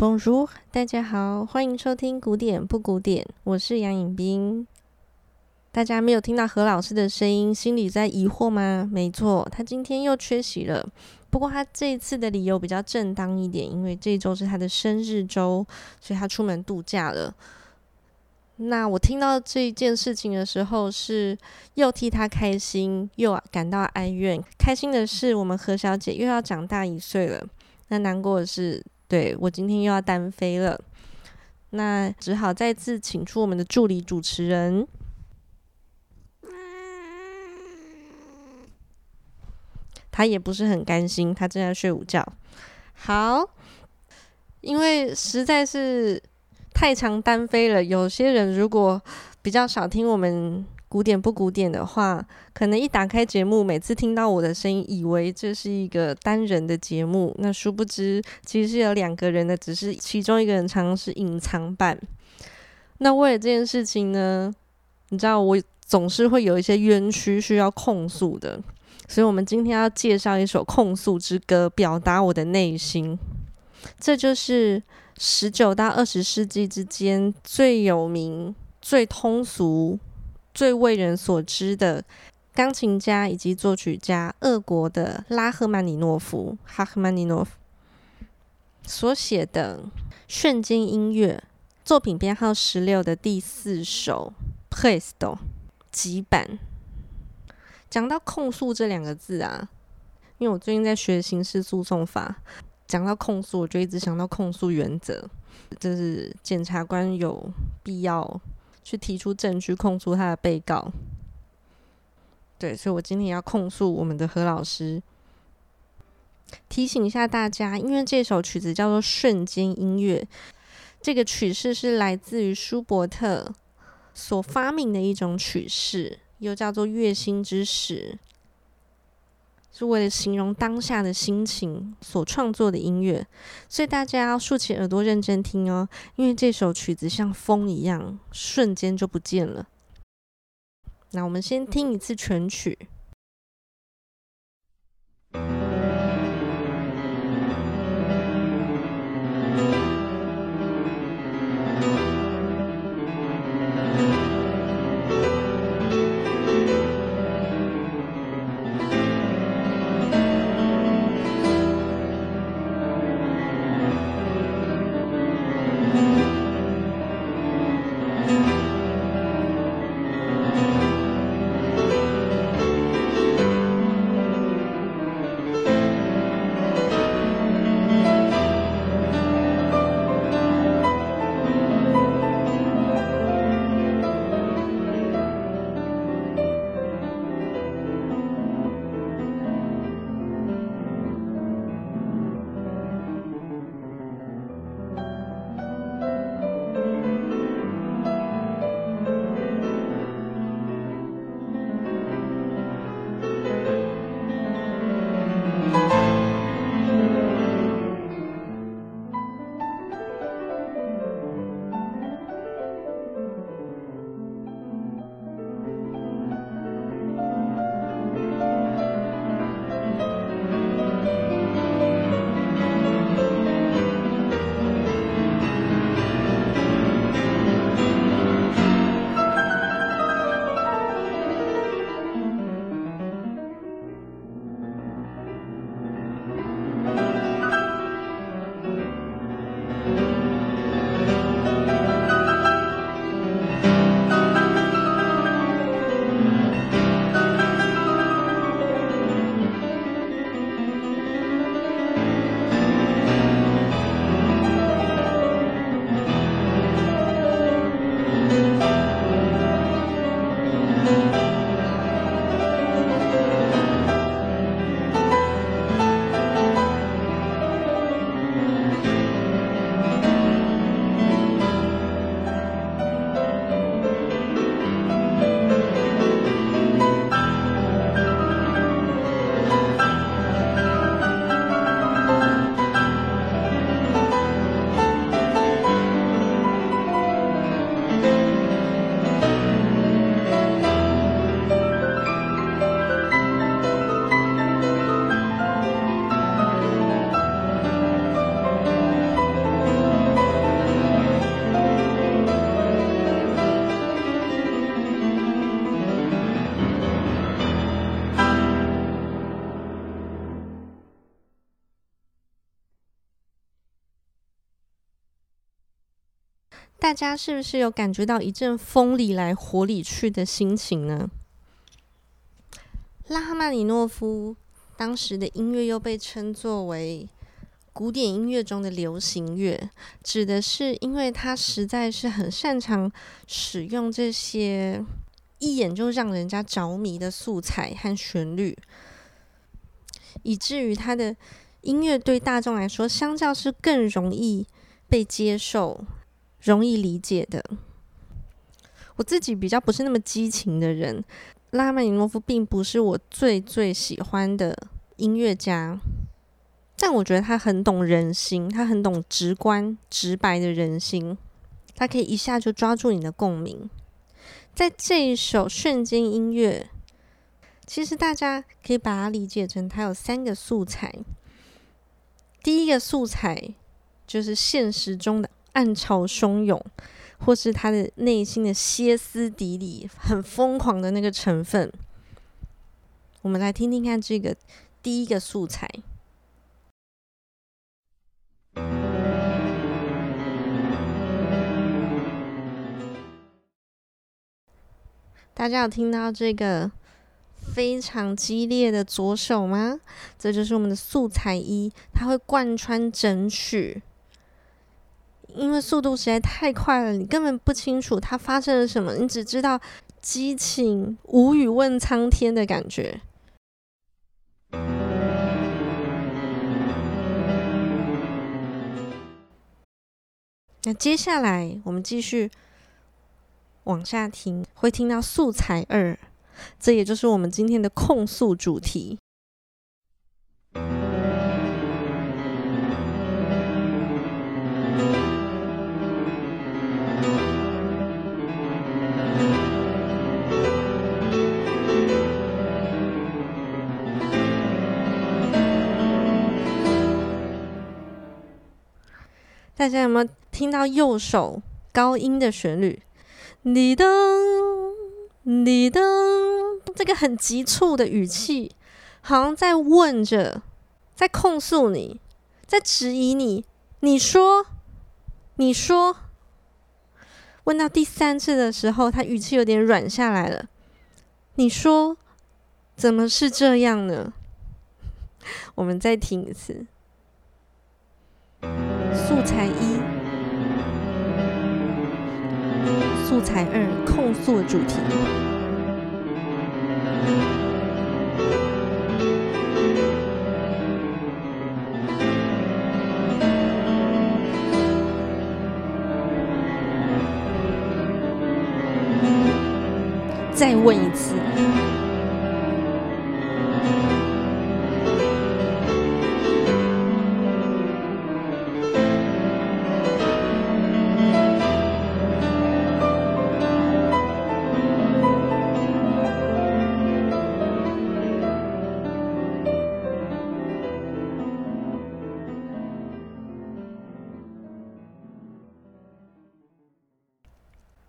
Bonjour，大家好，欢迎收听古典不古典，我是杨颖冰。大家没有听到何老师的声音，心里在疑惑吗？没错，他今天又缺席了。不过他这一次的理由比较正当一点，因为这周是他的生日周，所以他出门度假了。那我听到这件事情的时候，是又替他开心，又感到哀怨。开心的是，我们何小姐又要长大一岁了。那难过的是。对，我今天又要单飞了，那只好再次请出我们的助理主持人。他也不是很甘心，他正在睡午觉。好，因为实在是太常单飞了，有些人如果比较少听我们。古典不古典的话，可能一打开节目，每次听到我的声音，以为这是一个单人的节目。那殊不知，其实是有两个人的，只是其中一个人常常是隐藏版。那为了这件事情呢，你知道我总是会有一些冤屈需要控诉的，所以我们今天要介绍一首控诉之歌，表达我的内心。这就是十九到二十世纪之间最有名、最通俗。最为人所知的钢琴家以及作曲家，俄国的拉赫曼尼诺夫 （Rachmaninoff） 所写的瞬间音乐作品编号十六的第四首《Presto》极版。讲到控诉这两个字啊，因为我最近在学刑事诉讼法，讲到控诉，我就一直想到控诉原则，就是检察官有必要。去提出证据控诉他的被告，对，所以我今天要控诉我们的何老师。提醒一下大家，因为这首曲子叫做瞬间音乐，这个曲式是来自于舒伯特所发明的一种曲式，又叫做月心之使。是为了形容当下的心情所创作的音乐，所以大家要竖起耳朵认真听哦，因为这首曲子像风一样，瞬间就不见了。那我们先听一次全曲。大家是不是有感觉到一阵风里来火里去的心情呢？拉赫曼尼诺夫当时的音乐又被称作为古典音乐中的流行乐，指的是因为他实在是很擅长使用这些一眼就让人家着迷的素材和旋律，以至于他的音乐对大众来说，相较是更容易被接受。容易理解的，我自己比较不是那么激情的人。拉曼尼诺夫并不是我最最喜欢的音乐家，但我觉得他很懂人心，他很懂直观直白的人心，他可以一下就抓住你的共鸣。在这一首瞬间音乐，其实大家可以把它理解成，它有三个素材。第一个素材就是现实中的。暗潮汹涌，或是他的内心的歇斯底里、很疯狂的那个成分，我们来听听看这个第一个素材。大家有听到这个非常激烈的左手吗？这就是我们的素材一，它会贯穿整曲。因为速度实在太快了，你根本不清楚它发生了什么，你只知道激情、无语问苍天的感觉。那接下来我们继续往下听，会听到素材二，这也就是我们今天的控诉主题。大家有没有听到右手高音的旋律？你噔，你噔，这个很急促的语气，好像在问着，在控诉你，在质疑你。你说，你说，问到第三次的时候，他语气有点软下来了。你说，怎么是这样呢？我们再听一次。素材一，素材二，控诉主题。再问一次。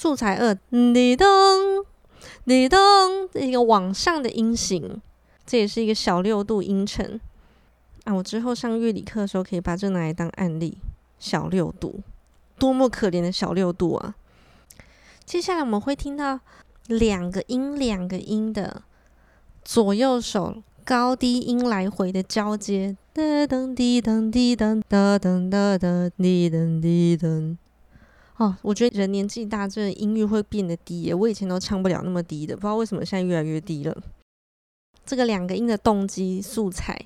素材二，你噔，你噔，一个往上的音型，这也是一个小六度音程啊。我之后上乐理课的时候，可以把这拿来当案例。小六度，多么可怜的小六度啊！接下来我们会听到两个音、两个音的左右手高低音来回的交接，噔噔滴噔滴噔哒噔哒噔滴噔滴噔。哦，我觉得人年纪大，这音域会变得低耶。我以前都唱不了那么低的，不知道为什么现在越来越低了。这个两个音的动机素材，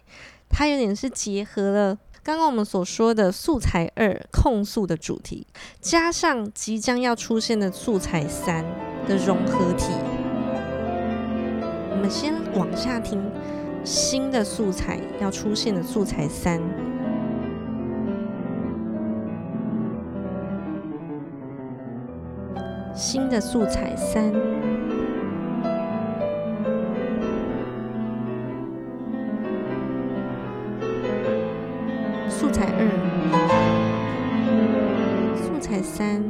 它有点是结合了刚刚我们所说的素材二控诉的主题，加上即将要出现的素材三的融合体。我们先往下听新的素材要出现的素材三。新的素材三，素材二，素材三。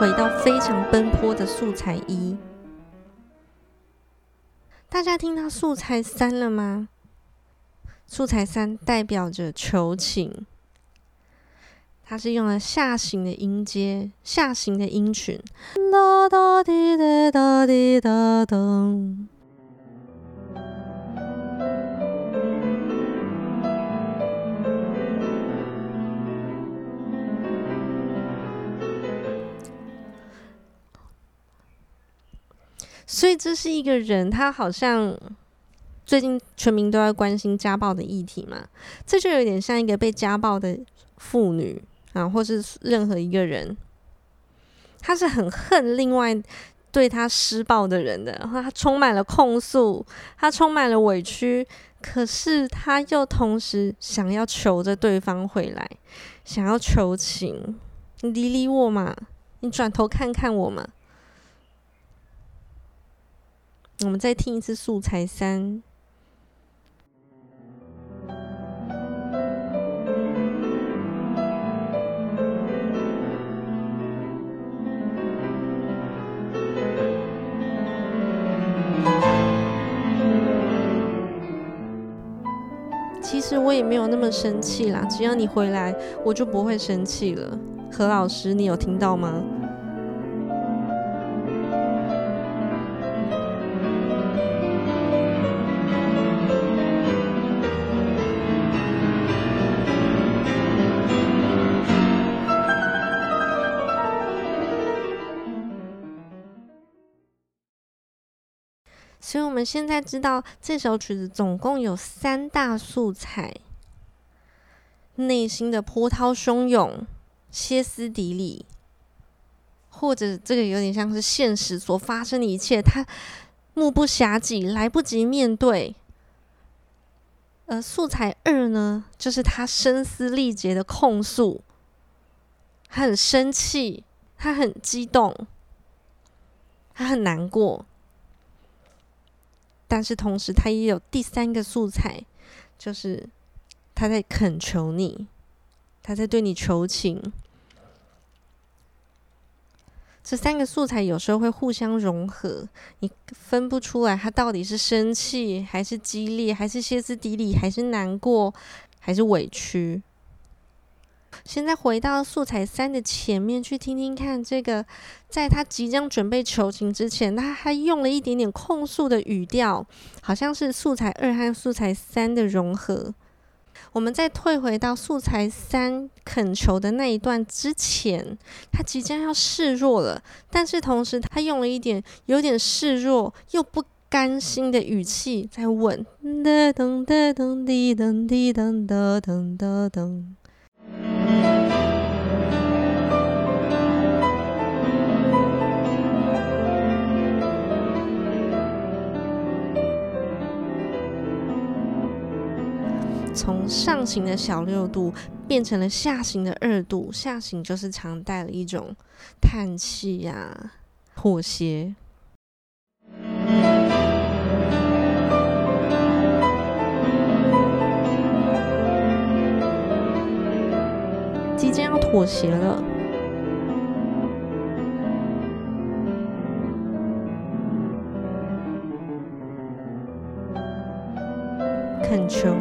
回到非常奔波的素材一。大家听到素材三了吗？素材三代表着求情，它是用了下行的音阶，下行的音群。哒哒滴哒哒滴哒哒。所以这是一个人，他好像。最近全民都在关心家暴的议题嘛，这就有点像一个被家暴的妇女啊，或是任何一个人，他是很恨另外对他施暴的人的，然后他充满了控诉，他充满了委屈，可是他又同时想要求着对方回来，想要求情，你理理我嘛，你转头看看我嘛，我们再听一次素材三。其实我也没有那么生气啦，只要你回来，我就不会生气了。何老师，你有听到吗？们现在知道这首曲子总共有三大素材：内心的波涛汹涌、歇斯底里，或者这个有点像是现实所发生的一切，他目不暇给，来不及面对。而素材二呢，就是他声嘶力竭的控诉，他很生气，他很激动，他很难过。但是同时，他也有第三个素材，就是他在恳求你，他在对你求情。这三个素材有时候会互相融合，你分不出来他到底是生气，还是激烈，还是歇斯底里，还是难过，还是委屈。现在回到素材三的前面去听听看，这个在他即将准备求情之前，他还用了一点点控诉的语调，好像是素材二和素材三的融合。我们再退回到素材三恳求的那一段之前，他即将要示弱了，但是同时他用了一点有点示弱又不甘心的语气在问：噔噔噔噔滴噔噔噔噔噔噔。从上行的小六度变成了下行的二度，下行就是常带了一种叹气呀、妥协。即将要妥协了，恳求。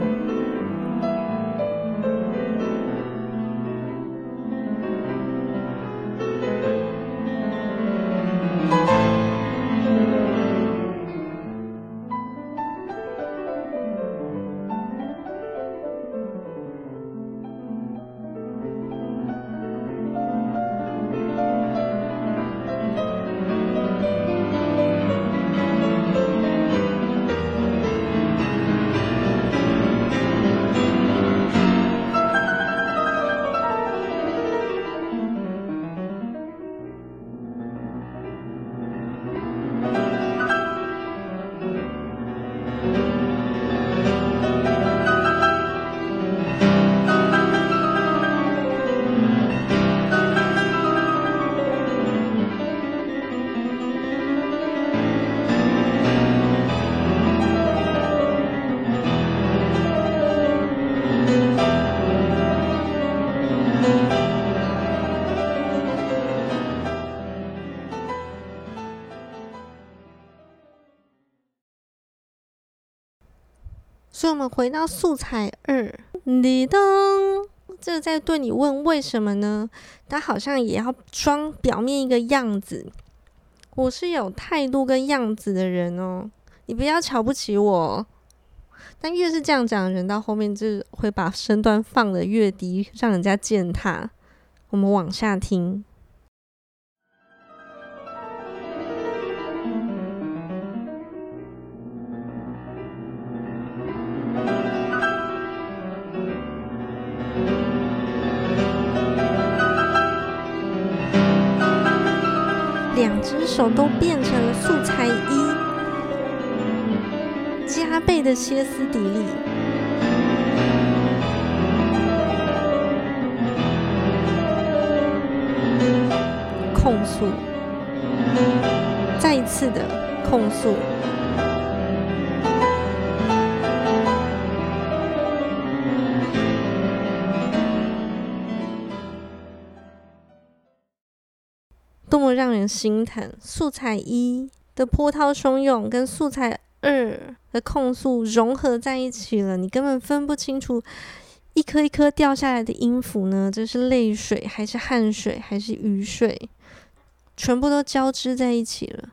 所以，我们回到素材二，你当这在对你问为什么呢？他好像也要装表面一个样子。我是有态度跟样子的人哦，你不要瞧不起我。但越是这样讲的人，到后面就会把身段放得越低，让人家践踏。我们往下听。两只手都变成了素材一，加倍的歇斯底里，控诉，再一次的控诉。让人心疼！素材一的波涛汹涌，跟素材二的控诉融合在一起了，你根本分不清楚一颗一颗掉下来的音符呢，这是泪水还是汗水还是雨水，全部都交织在一起了。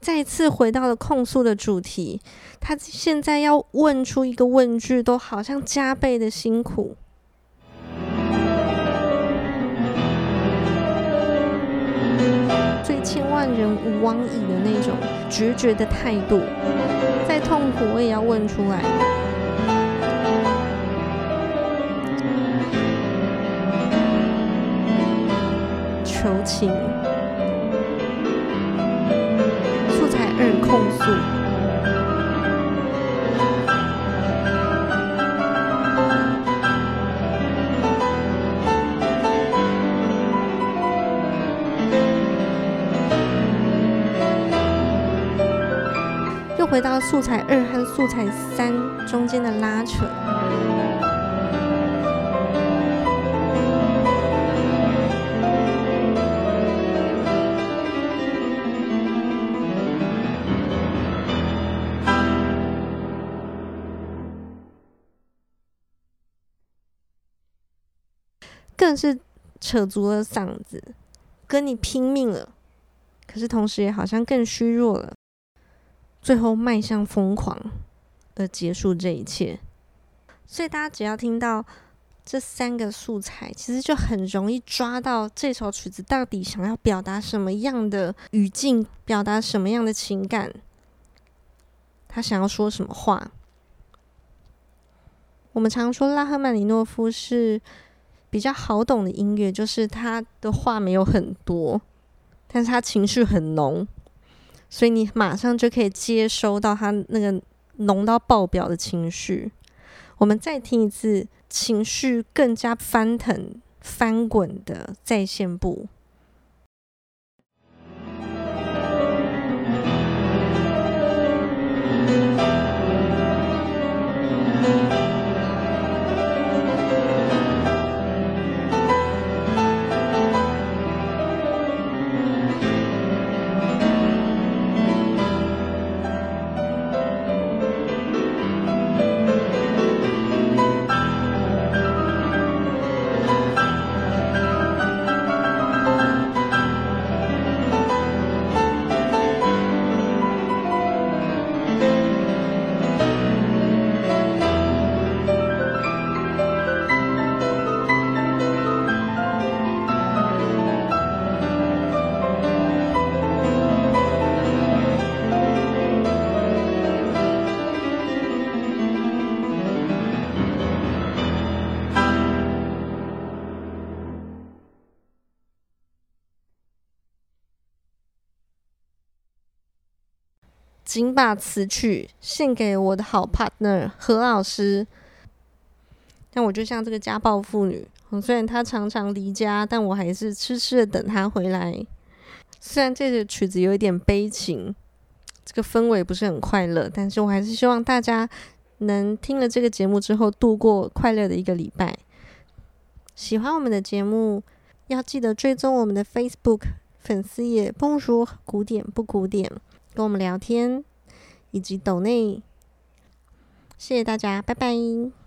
再次回到了控诉的主题，他现在要问出一个问句，都好像加倍的辛苦。最千万人吾往矣的那种决绝的态度，再痛苦我也要问出来。求情，素材二控诉。回到素材二和素材三中间的拉扯，更是扯足了嗓子，跟你拼命了，可是同时也好像更虚弱了。最后迈向疯狂而结束这一切，所以大家只要听到这三个素材，其实就很容易抓到这首曲子到底想要表达什么样的语境，表达什么样的情感，他想要说什么话。我们常说拉赫曼尼诺夫是比较好懂的音乐，就是他的话没有很多，但是他情绪很浓。所以你马上就可以接收到他那个浓到爆表的情绪。我们再听一次，情绪更加翻腾、翻滚的在线部。仅把此曲献给我的好 partner 何老师。但我就像这个家暴妇女，虽然他常常离家，但我还是痴痴的等他回来。虽然这个曲子有一点悲情，这个氛围不是很快乐，但是我还是希望大家能听了这个节目之后度过快乐的一个礼拜。喜欢我们的节目，要记得追踪我们的 Facebook 粉丝页“蹦说古典不古典”。跟我们聊天，以及抖内，谢谢大家，拜拜。